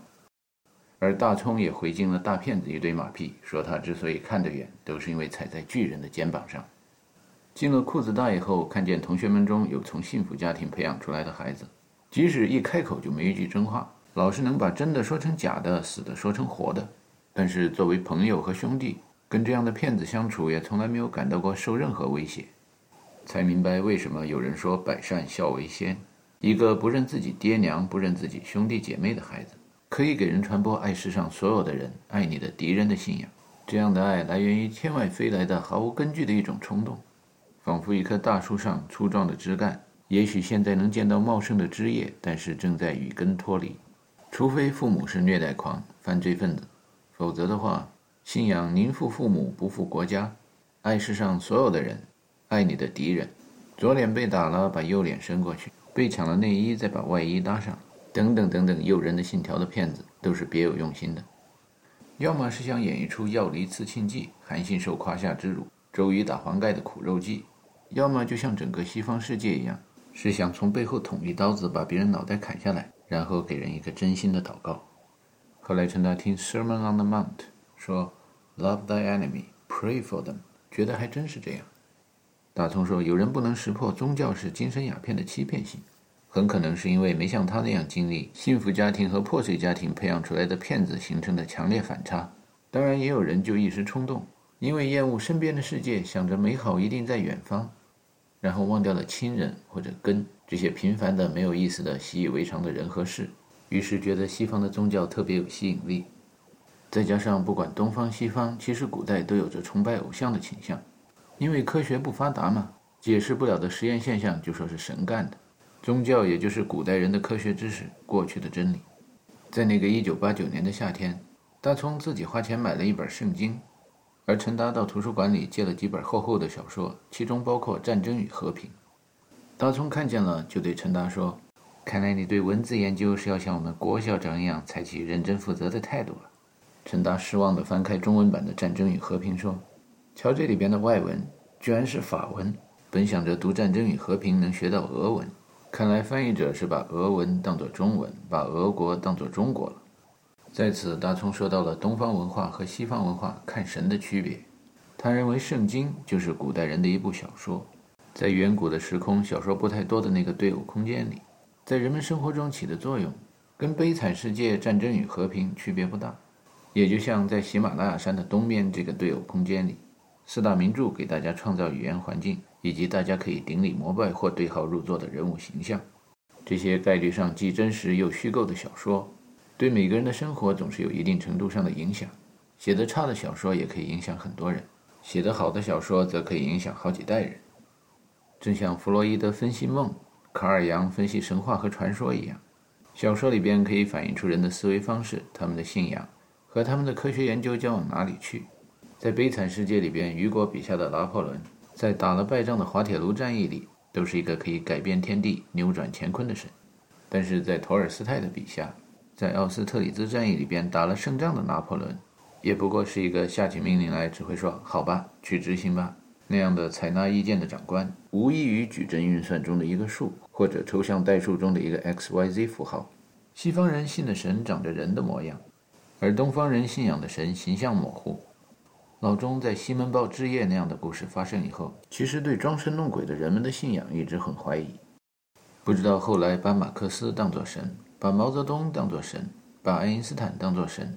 而大葱也回敬了大骗子一堆马屁，说他之所以看得远，都是因为踩在巨人的肩膀上。进了裤子大以后，看见同学们中有从幸福家庭培养出来的孩子，即使一开口就没一句真话，老是能把真的说成假的，死的说成活的。但是作为朋友和兄弟，跟这样的骗子相处，也从来没有感到过受任何威胁。才明白为什么有人说百善孝为先。一个不认自己爹娘、不认自己兄弟姐妹的孩子，可以给人传播爱世上所有的人、爱你的敌人的信仰。这样的爱来源于天外飞来的毫无根据的一种冲动。仿佛一棵大树上粗壮的枝干，也许现在能见到茂盛的枝叶，但是正在与根脱离。除非父母是虐待狂、犯罪分子，否则的话，信仰宁负父母不负国家，爱世上所有的人，爱你的敌人。左脸被打了，把右脸伸过去；被抢了内衣，再把外衣搭上。等等等等，诱人的信条的骗子都是别有用心的，要么是想演绎出药离刺庆记、韩信受胯下之辱、周瑜打黄盖的苦肉计。要么就像整个西方世界一样，是想从背后捅一刀子，把别人脑袋砍下来，然后给人一个真心的祷告。后来陈达听《Sermon on the Mount》说：“Love thy enemy, pray for them。”觉得还真是这样。大葱说：“有人不能识破宗教是精神鸦片的欺骗性，很可能是因为没像他那样经历幸福家庭和破碎家庭培养出来的骗子形成的强烈反差。当然，也有人就一时冲动，因为厌恶身边的世界，想着美好一定在远方，然后忘掉了亲人或者根这些平凡的、没有意思的、习以为常的人和事。”于是觉得西方的宗教特别有吸引力，再加上不管东方西方，其实古代都有着崇拜偶像的倾向，因为科学不发达嘛，解释不了的实验现象就说是神干的。宗教也就是古代人的科学知识，过去的真理。在那个一九八九年的夏天，大葱自己花钱买了一本圣经，而陈达到图书馆里借了几本厚厚的小说，其中包括《战争与和平》。大葱看见了，就对陈达说。看来你对文字研究是要像我们郭校长一样采取认真负责的态度了。陈达失望地翻开中文版的《战争与和平》，说：“瞧这里边的外文，居然是法文。本想着读《战争与和平》能学到俄文，看来翻译者是把俄文当作中文，把俄国当作中国了。”在此，大聪说到了东方文化和西方文化看神的区别。他认为圣经就是古代人的一部小说，在远古的时空小说不太多的那个对偶空间里。在人们生活中起的作用，跟《悲惨世界：战争与和平》区别不大。也就像在喜马拉雅山的东面这个对偶空间里，四大名著给大家创造语言环境，以及大家可以顶礼膜拜或对号入座的人物形象。这些概率上既真实又虚构的小说，对每个人的生活总是有一定程度上的影响。写得差的小说也可以影响很多人，写得好的小说则可以影响好几代人。正像弗洛伊德分析梦。卡尔杨分析神话和传说一样，小说里边可以反映出人的思维方式、他们的信仰和他们的科学研究将往哪里去。在悲惨世界里边，雨果笔下的拿破仑，在打了败仗的滑铁卢战役里，都是一个可以改变天地、扭转乾坤的神；但是在托尔斯泰的笔下，在奥斯特里兹战役里边打了胜仗的拿破仑，也不过是一个下起命令来只会说“好吧，去执行吧”。那样的采纳意见的长官，无异于矩阵运算中的一个数，或者抽象代数中的一个 x、y、z 符号。西方人信的神长着人的模样，而东方人信仰的神形象模糊。老钟在《西门豹之夜》那样的故事发生以后，其实对装神弄鬼的人们的信仰一直很怀疑。不知道后来把马克思当作神，把毛泽东当作神，把爱因斯坦当作神，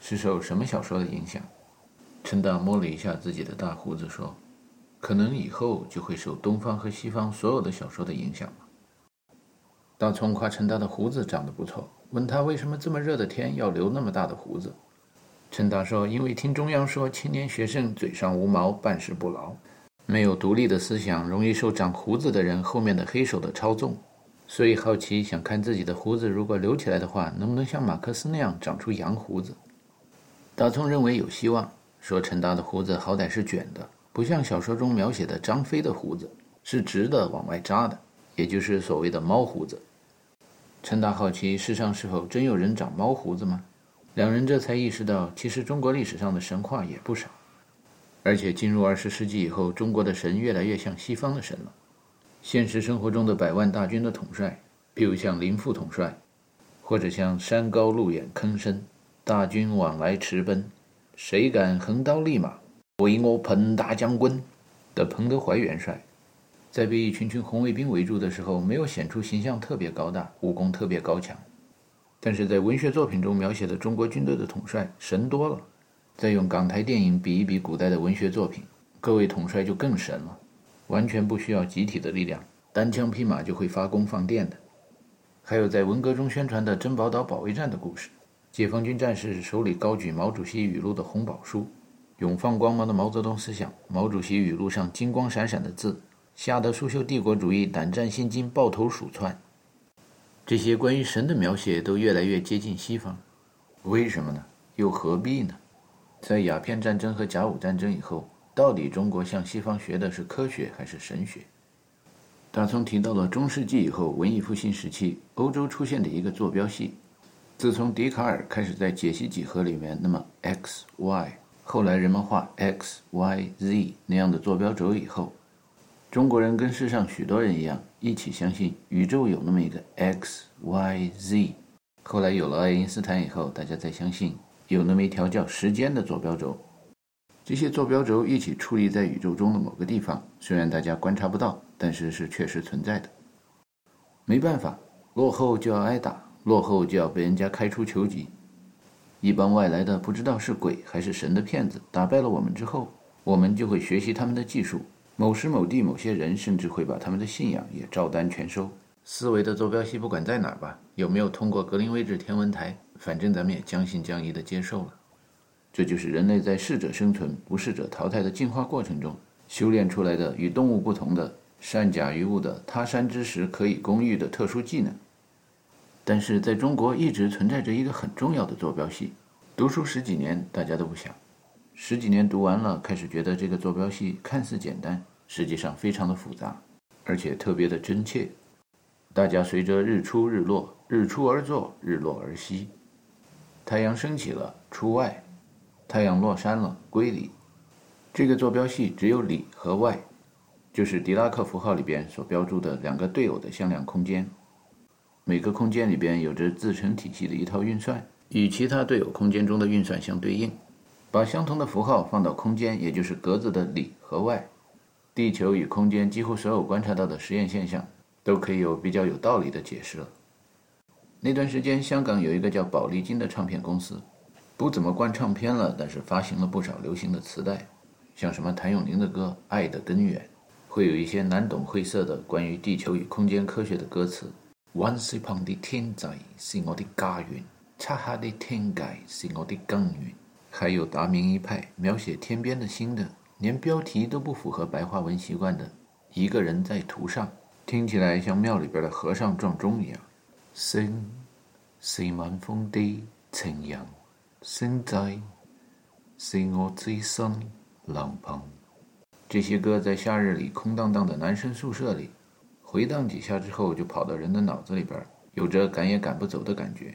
是受什么小说的影响？陈大摸了一下自己的大胡子，说。可能以后就会受东方和西方所有的小说的影响了。大葱夸陈大的胡子长得不错，问他为什么这么热的天要留那么大的胡子。陈达说：“因为听中央说，青年学生嘴上无毛，办事不牢，没有独立的思想，容易受长胡子的人后面的黑手的操纵，所以好奇想看自己的胡子如果留起来的话，能不能像马克思那样长出洋胡子。”大葱认为有希望，说陈达的胡子好歹是卷的。不像小说中描写的张飞的胡子是直的往外扎的，也就是所谓的猫胡子。陈达好奇世上是否真有人长猫胡子吗？两人这才意识到，其实中国历史上的神话也不少，而且进入二十世纪以后，中国的神越来越像西方的神了。现实生活中的百万大军的统帅，比如像林副统帅，或者像山高路远坑深，大军往来驰奔，谁敢横刀立马？为我彭大将军的彭德怀元帅，在被一群群红卫兵围住的时候，没有显出形象特别高大、武功特别高强。但是在文学作品中描写的中国军队的统帅神多了。再用港台电影比一比古代的文学作品，各位统帅就更神了，完全不需要集体的力量，单枪匹马就会发功放电的。还有在文革中宣传的珍宝岛保卫战的故事，解放军战士手里高举毛主席语录的红宝书。永放光芒的毛泽东思想，毛主席语录上金光闪闪的字，吓得苏修帝国主义胆战心惊，抱头鼠窜。这些关于神的描写都越来越接近西方，为什么呢？又何必呢？在鸦片战争和甲午战争以后，到底中国向西方学的是科学还是神学？大葱提到了中世纪以后文艺复兴时期欧洲出现的一个坐标系，自从笛卡尔开始在解析几何里面，那么 x y。后来人们画 x、y、z 那样的坐标轴以后，中国人跟世上许多人一样，一起相信宇宙有那么一个 X、Y、Z。后来有了爱因斯坦以后，大家再相信有那么一条叫时间的坐标轴。这些坐标轴一起矗立在宇宙中的某个地方，虽然大家观察不到，但是是确实存在的。没办法，落后就要挨打，落后就要被人家开除球籍。一帮外来的不知道是鬼还是神的骗子打败了我们之后，我们就会学习他们的技术。某时某地某些人甚至会把他们的信仰也照单全收。思维的坐标系不管在哪儿吧，有没有通过格林威治天文台，反正咱们也将信将疑的接受了。这就是人类在适者生存、不适者淘汰的进化过程中修炼出来的与动物不同的善假于物的他山之石可以攻玉的特殊技能。但是在中国一直存在着一个很重要的坐标系，读书十几年大家都不想，十几年读完了开始觉得这个坐标系看似简单，实际上非常的复杂，而且特别的真切。大家随着日出日落，日出而作，日落而息，太阳升起了出外。太阳落山了，归里。这个坐标系只有里和外，就是狄拉克符号里边所标注的两个对偶的向量空间。每个空间里边有着自成体系的一套运算，与其他对偶空间中的运算相对应。把相同的符号放到空间，也就是格子的里和外，地球与空间几乎所有观察到的实验现象，都可以有比较有道理的解释了。那段时间，香港有一个叫宝丽金的唱片公司。不怎么灌唱片了，但是发行了不少流行的磁带，像什么谭咏麟的歌《爱的根源》，会有一些难懂晦涩的关于地球与空间科学的歌词。Once upon the 天际是我的家园，漆黑的天界是我的根源。还有达明一派描写天边的星的，连标题都不符合白话文习惯的。一个人在图上，听起来像庙里边的和尚撞钟一样。星是晚风的情人。星在是我最深冷棚。这些歌在夏日里空荡荡的男生宿舍里回荡几下之后，就跑到人的脑子里边，有着赶也赶不走的感觉。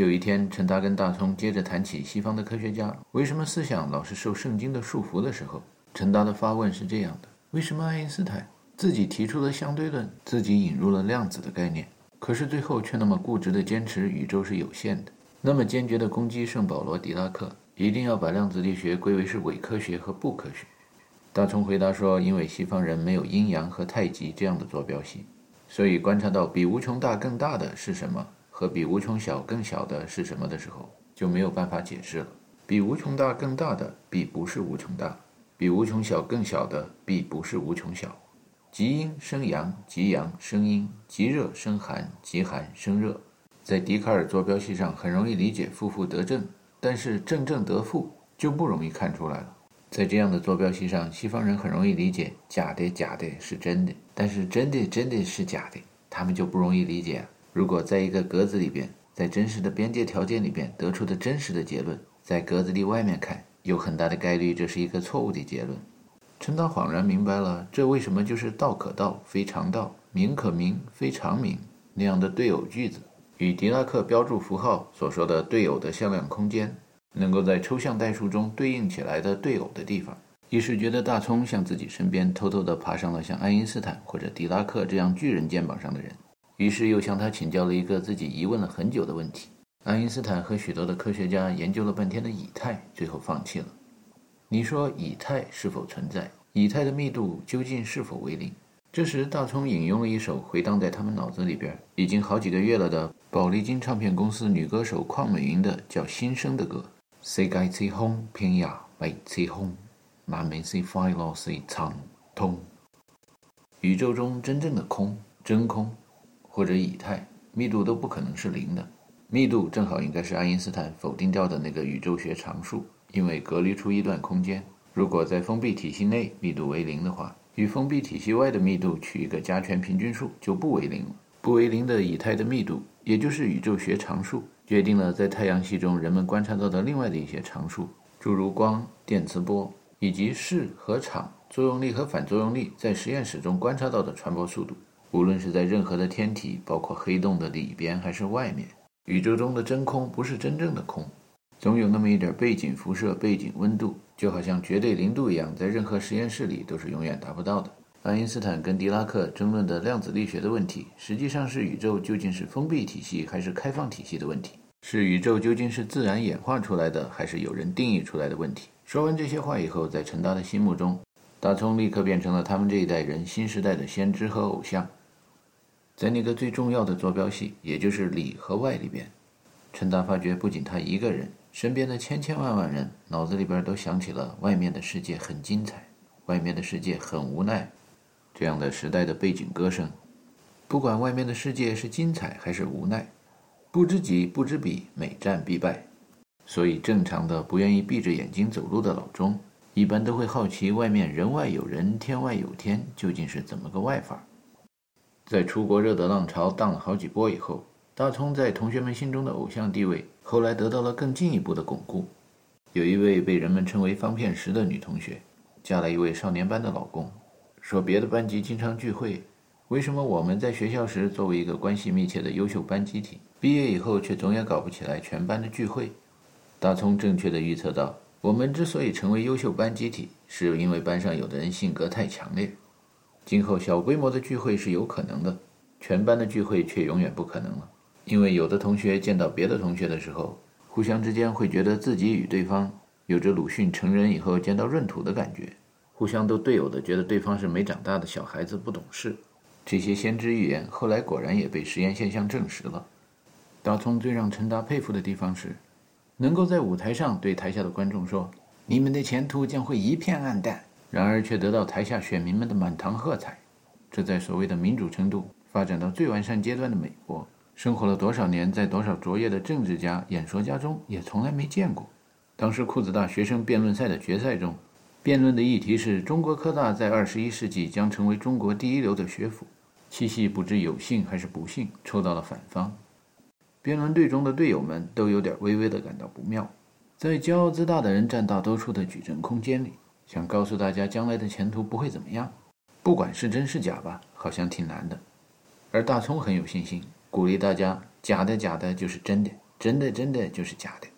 有一天，陈达跟大葱接着谈起西方的科学家为什么思想老是受圣经的束缚的时候，陈达的发问是这样的：为什么爱因斯坦自己提出了相对论，自己引入了量子的概念，可是最后却那么固执地坚持宇宙是有限的？那么坚决地攻击圣保罗·狄拉克，一定要把量子力学归为是伪科学和不科学。大葱回答说：“因为西方人没有阴阳和太极这样的坐标系，所以观察到比无穷大更大的是什么，和比无穷小更小的是什么的时候，就没有办法解释了。比无穷大更大的必不是无穷大，比无穷小更小的必不是无穷小。极阴生阳，极阳生阴，极热生寒，极寒生热。”在笛卡尔坐标系上很容易理解负负得正，但是正正得负就不容易看出来了。在这样的坐标系上，西方人很容易理解假的假的是真的，但是真的真的是假的，他们就不容易理解。如果在一个格子里边，在真实的边界条件里边得出的真实的结论，在格子里外面看，有很大的概率这是一个错误的结论。陈导恍然明白了，这为什么就是道可道非常道，名可名非常名那样的对偶句子。与狄拉克标注符号所说的对偶的向量空间，能够在抽象代数中对应起来的对偶的地方，一时觉得大葱向自己身边偷偷地爬上了像爱因斯坦或者狄拉克这样巨人肩膀上的人，于是又向他请教了一个自己疑问了很久的问题：爱因斯坦和许多的科学家研究了半天的以太，最后放弃了。你说以太是否存在？以太的密度究竟是否为零？这时，大葱引用了一首回荡在他们脑子里边已经好几个月了的宝丽金唱片公司女歌手邝美云的叫《心声》的歌。世界之空，偏也未之空，难免是快乐是长通。宇宙中真正的空，真空或者以太密度都不可能是零的。密度正好应该是爱因斯坦否定掉的那个宇宙学常数，因为隔离出一段空间。如果在封闭体系内密度为零的话。与封闭体系外的密度取一个加权平均数就不为零了。不为零的以太的密度，也就是宇宙学常数，决定了在太阳系中人们观察到的另外的一些常数，诸如光、电磁波以及势和场、作用力和反作用力在实验室中观察到的传播速度。无论是在任何的天体，包括黑洞的里边还是外面，宇宙中的真空不是真正的空。总有那么一点背景辐射、背景温度，就好像绝对零度一样，在任何实验室里都是永远达不到的。爱因斯坦跟狄拉克争论的量子力学的问题，实际上是宇宙究竟是封闭体系还是开放体系的问题，是宇宙究竟是自然演化出来的还是有人定义出来的问题。说完这些话以后，在陈达的心目中，大葱立刻变成了他们这一代人新时代的先知和偶像。在那个最重要的坐标系，也就是里和外里边，陈达发觉，不仅他一个人，身边的千千万万人脑子里边都想起了外面的世界很精彩，外面的世界很无奈，这样的时代的背景歌声。不管外面的世界是精彩还是无奈，不知己不知彼，每战必败。所以，正常的不愿意闭着眼睛走路的老钟，一般都会好奇外面人外有人，天外有天，究竟是怎么个外法？在出国热的浪潮荡了好几波以后，大葱在同学们心中的偶像地位，后来得到了更进一步的巩固。有一位被人们称为“方片石”的女同学，嫁了一位少年班的老公，说别的班级经常聚会，为什么我们在学校时作为一个关系密切的优秀班集体，毕业以后却总也搞不起来全班的聚会？大葱正确的预测到，我们之所以成为优秀班集体，是因为班上有的人性格太强烈。今后小规模的聚会是有可能的，全班的聚会却永远不可能了。因为有的同学见到别的同学的时候，互相之间会觉得自己与对方有着鲁迅成人以后见到闰土的感觉，互相都队友的觉得对方是没长大的小孩子，不懂事。这些先知预言后来果然也被实验现象证实了。大葱最让陈达佩服的地方是。能够在舞台上对台下的观众说：“你们的前途将会一片暗淡。”然而却得到台下选民们的满堂喝彩。这在所谓的民主程度发展到最完善阶段的美国，生活了多少年，在多少卓越的政治家、演说家中也从来没见过。当时库兹大学生辩论赛的决赛中，辩论的议题是中国科大在二十一世纪将成为中国第一流的学府。七夕不知有幸还是不幸，抽到了反方。辩论队中的队友们都有点微微的感到不妙，在骄傲自大的人占大多数的矩阵空间里，想告诉大家将来的前途不会怎么样，不管是真是假吧，好像挺难的。而大葱很有信心，鼓励大家：假的假的就是真的，真的真的就是假的。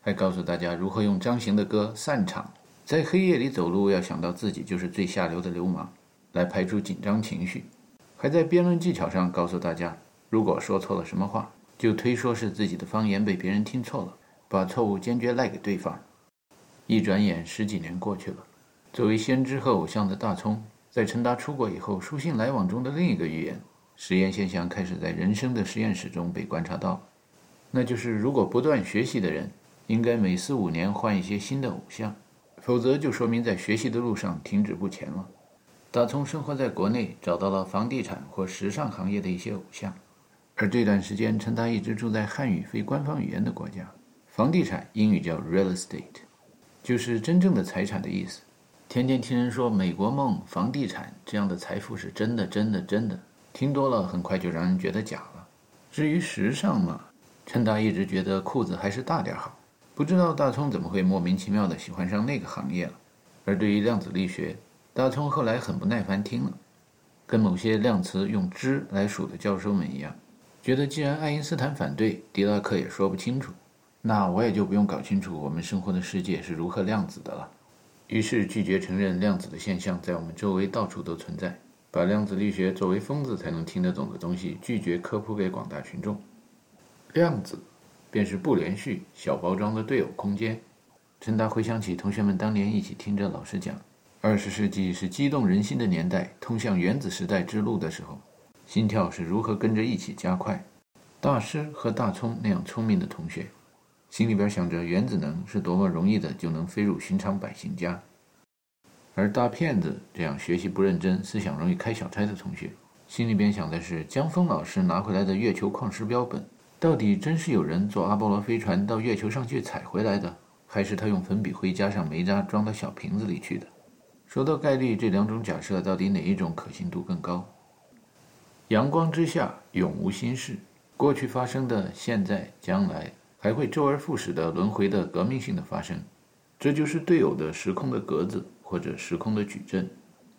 还告诉大家如何用张行的歌《散场》，在黑夜里走路要想到自己就是最下流的流氓，来排除紧张情绪。还在辩论技巧上告诉大家，如果说错了什么话。就推说是自己的方言被别人听错了，把错误坚决赖给对方。一转眼十几年过去了，作为先知和偶像的大葱，在陈达出国以后，书信来往中的另一个预言实验现象开始在人生的实验室中被观察到，那就是如果不断学习的人，应该每四五年换一些新的偶像，否则就说明在学习的路上停止不前了。大葱生活在国内，找到了房地产或时尚行业的一些偶像。而这段时间，陈达一直住在汉语非官方语言的国家。房地产英语叫 real estate，就是真正的财产的意思。天天听人说美国梦、房地产这样的财富是真的、真的、真的，听多了很快就让人觉得假了。至于时尚嘛，陈达一直觉得裤子还是大点好。不知道大聪怎么会莫名其妙的喜欢上那个行业了。而对于量子力学，大聪后来很不耐烦听了，跟某些量词用“之”来数的教授们一样。觉得既然爱因斯坦反对，狄拉克也说不清楚，那我也就不用搞清楚我们生活的世界是如何量子的了。于是拒绝承认量子的现象在我们周围到处都存在，把量子力学作为疯子才能听得懂的东西拒绝科普给广大群众。量子，便是不连续、小包装的对偶空间。陈达回想起同学们当年一起听着老师讲，二十世纪是激动人心的年代，通向原子时代之路的时候。心跳是如何跟着一起加快？大师和大葱那样聪明的同学，心里边想着原子能是多么容易的就能飞入寻常百姓家；而大骗子这样学习不认真、思想容易开小差的同学，心里边想的是江峰老师拿回来的月球矿石标本，到底真是有人坐阿波罗飞船到月球上去采回来的，还是他用粉笔灰加上煤渣装到小瓶子里去的？说到概率，这两种假设到底哪一种可信度更高？阳光之下永无心事，过去发生的，现在、将来还会周而复始的轮回的革命性的发生，这就是对偶的时空的格子或者时空的矩阵。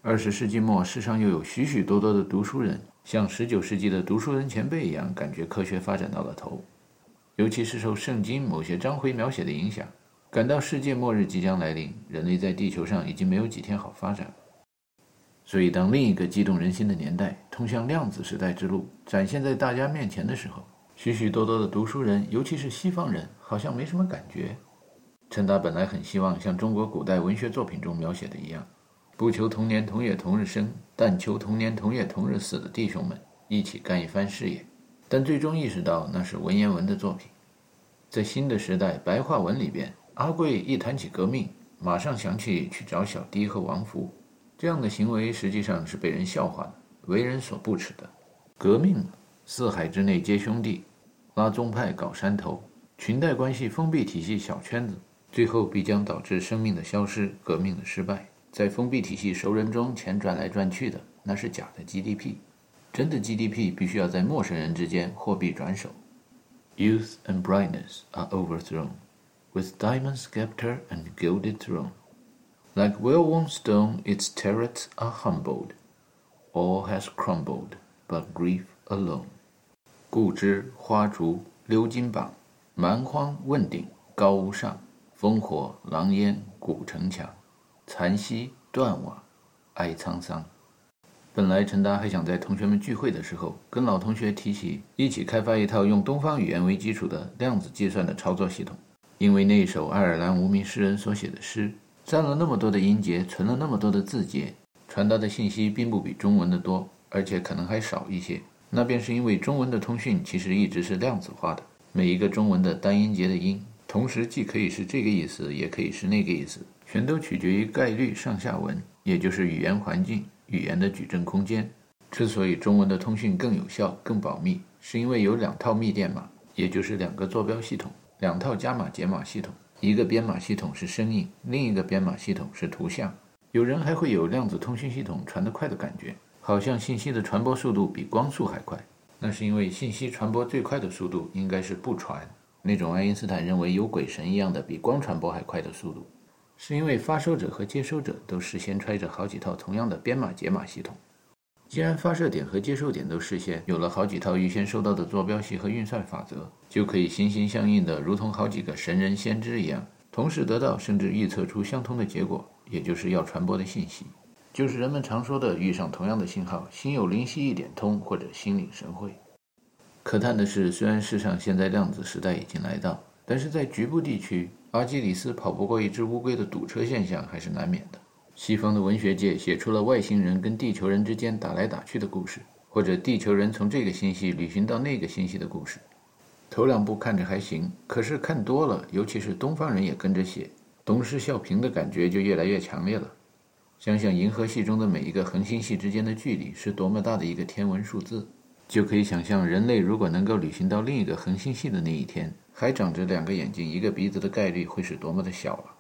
二十世纪末，世上又有许许多多的读书人，像十九世纪的读书人前辈一样，感觉科学发展到了头，尤其是受圣经某些章回描写的影响，感到世界末日即将来临，人类在地球上已经没有几天好发展了。所以，当另一个激动人心的年代通向量子时代之路展现在大家面前的时候，许许多多的读书人，尤其是西方人，好像没什么感觉。陈达本来很希望像中国古代文学作品中描写的一样，不求同年同月同日生，但求同年同月同日死的弟兄们一起干一番事业，但最终意识到那是文言文的作品。在新的时代白话文里边，阿贵一谈起革命，马上想起去找小弟和王福。这样的行为实际上是被人笑话的，为人所不耻的。革命，四海之内皆兄弟，拉宗派搞山头，裙带关系封闭体系小圈子，最后必将导致生命的消失，革命的失败。在封闭体系熟人中，钱转来转去的，那是假的 GDP，真的 GDP 必须要在陌生人之间货币转手。Youth and brightness are overthrown, with diamond scepter and gilded throne. Like well-worn stone, its turrets are humbled. All has crumbled, but grief alone. 故知花烛鎏金榜，蛮荒问鼎高屋上。烽火狼烟古城墙，残溪断瓦哀沧桑。本来陈达还想在同学们聚会的时候，跟老同学提起一起开发一套用东方语言为基础的量子计算的操作系统，因为那首爱尔兰无名诗人所写的诗。占了那么多的音节，存了那么多的字节，传达的信息并不比中文的多，而且可能还少一些。那便是因为中文的通讯其实一直是量子化的，每一个中文的单音节的音，同时既可以是这个意思，也可以是那个意思，全都取决于概率上下文，也就是语言环境、语言的矩阵空间。之所以中文的通讯更有效、更保密，是因为有两套密电码，也就是两个坐标系统，两套加码解码系统。一个编码系统是声音，另一个编码系统是图像。有人还会有量子通讯系统传得快的感觉，好像信息的传播速度比光速还快。那是因为信息传播最快的速度应该是不传，那种爱因斯坦认为有鬼神一样的比光传播还快的速度，是因为发射者和接收者都事先揣着好几套同样的编码解码系统。既然发射点和接收点都事先有了好几套预先收到的坐标系和运算法则，就可以心心相印的，如同好几个神人先知一样，同时得到甚至预测出相同的结果，也就是要传播的信息，就是人们常说的遇上同样的信号，心有灵犀一点通，或者心领神会。可叹的是，虽然世上现在量子时代已经来到，但是在局部地区，阿基里斯跑不过一只乌龟的堵车现象还是难免的。西方的文学界写出了外星人跟地球人之间打来打去的故事，或者地球人从这个星系旅行到那个星系的故事。头两部看着还行，可是看多了，尤其是东方人也跟着写，东施效颦的感觉就越来越强烈了。想想银河系中的每一个恒星系之间的距离是多么大的一个天文数字，就可以想象人类如果能够旅行到另一个恒星系的那一天，还长着两个眼睛、一个鼻子的概率会是多么的小了。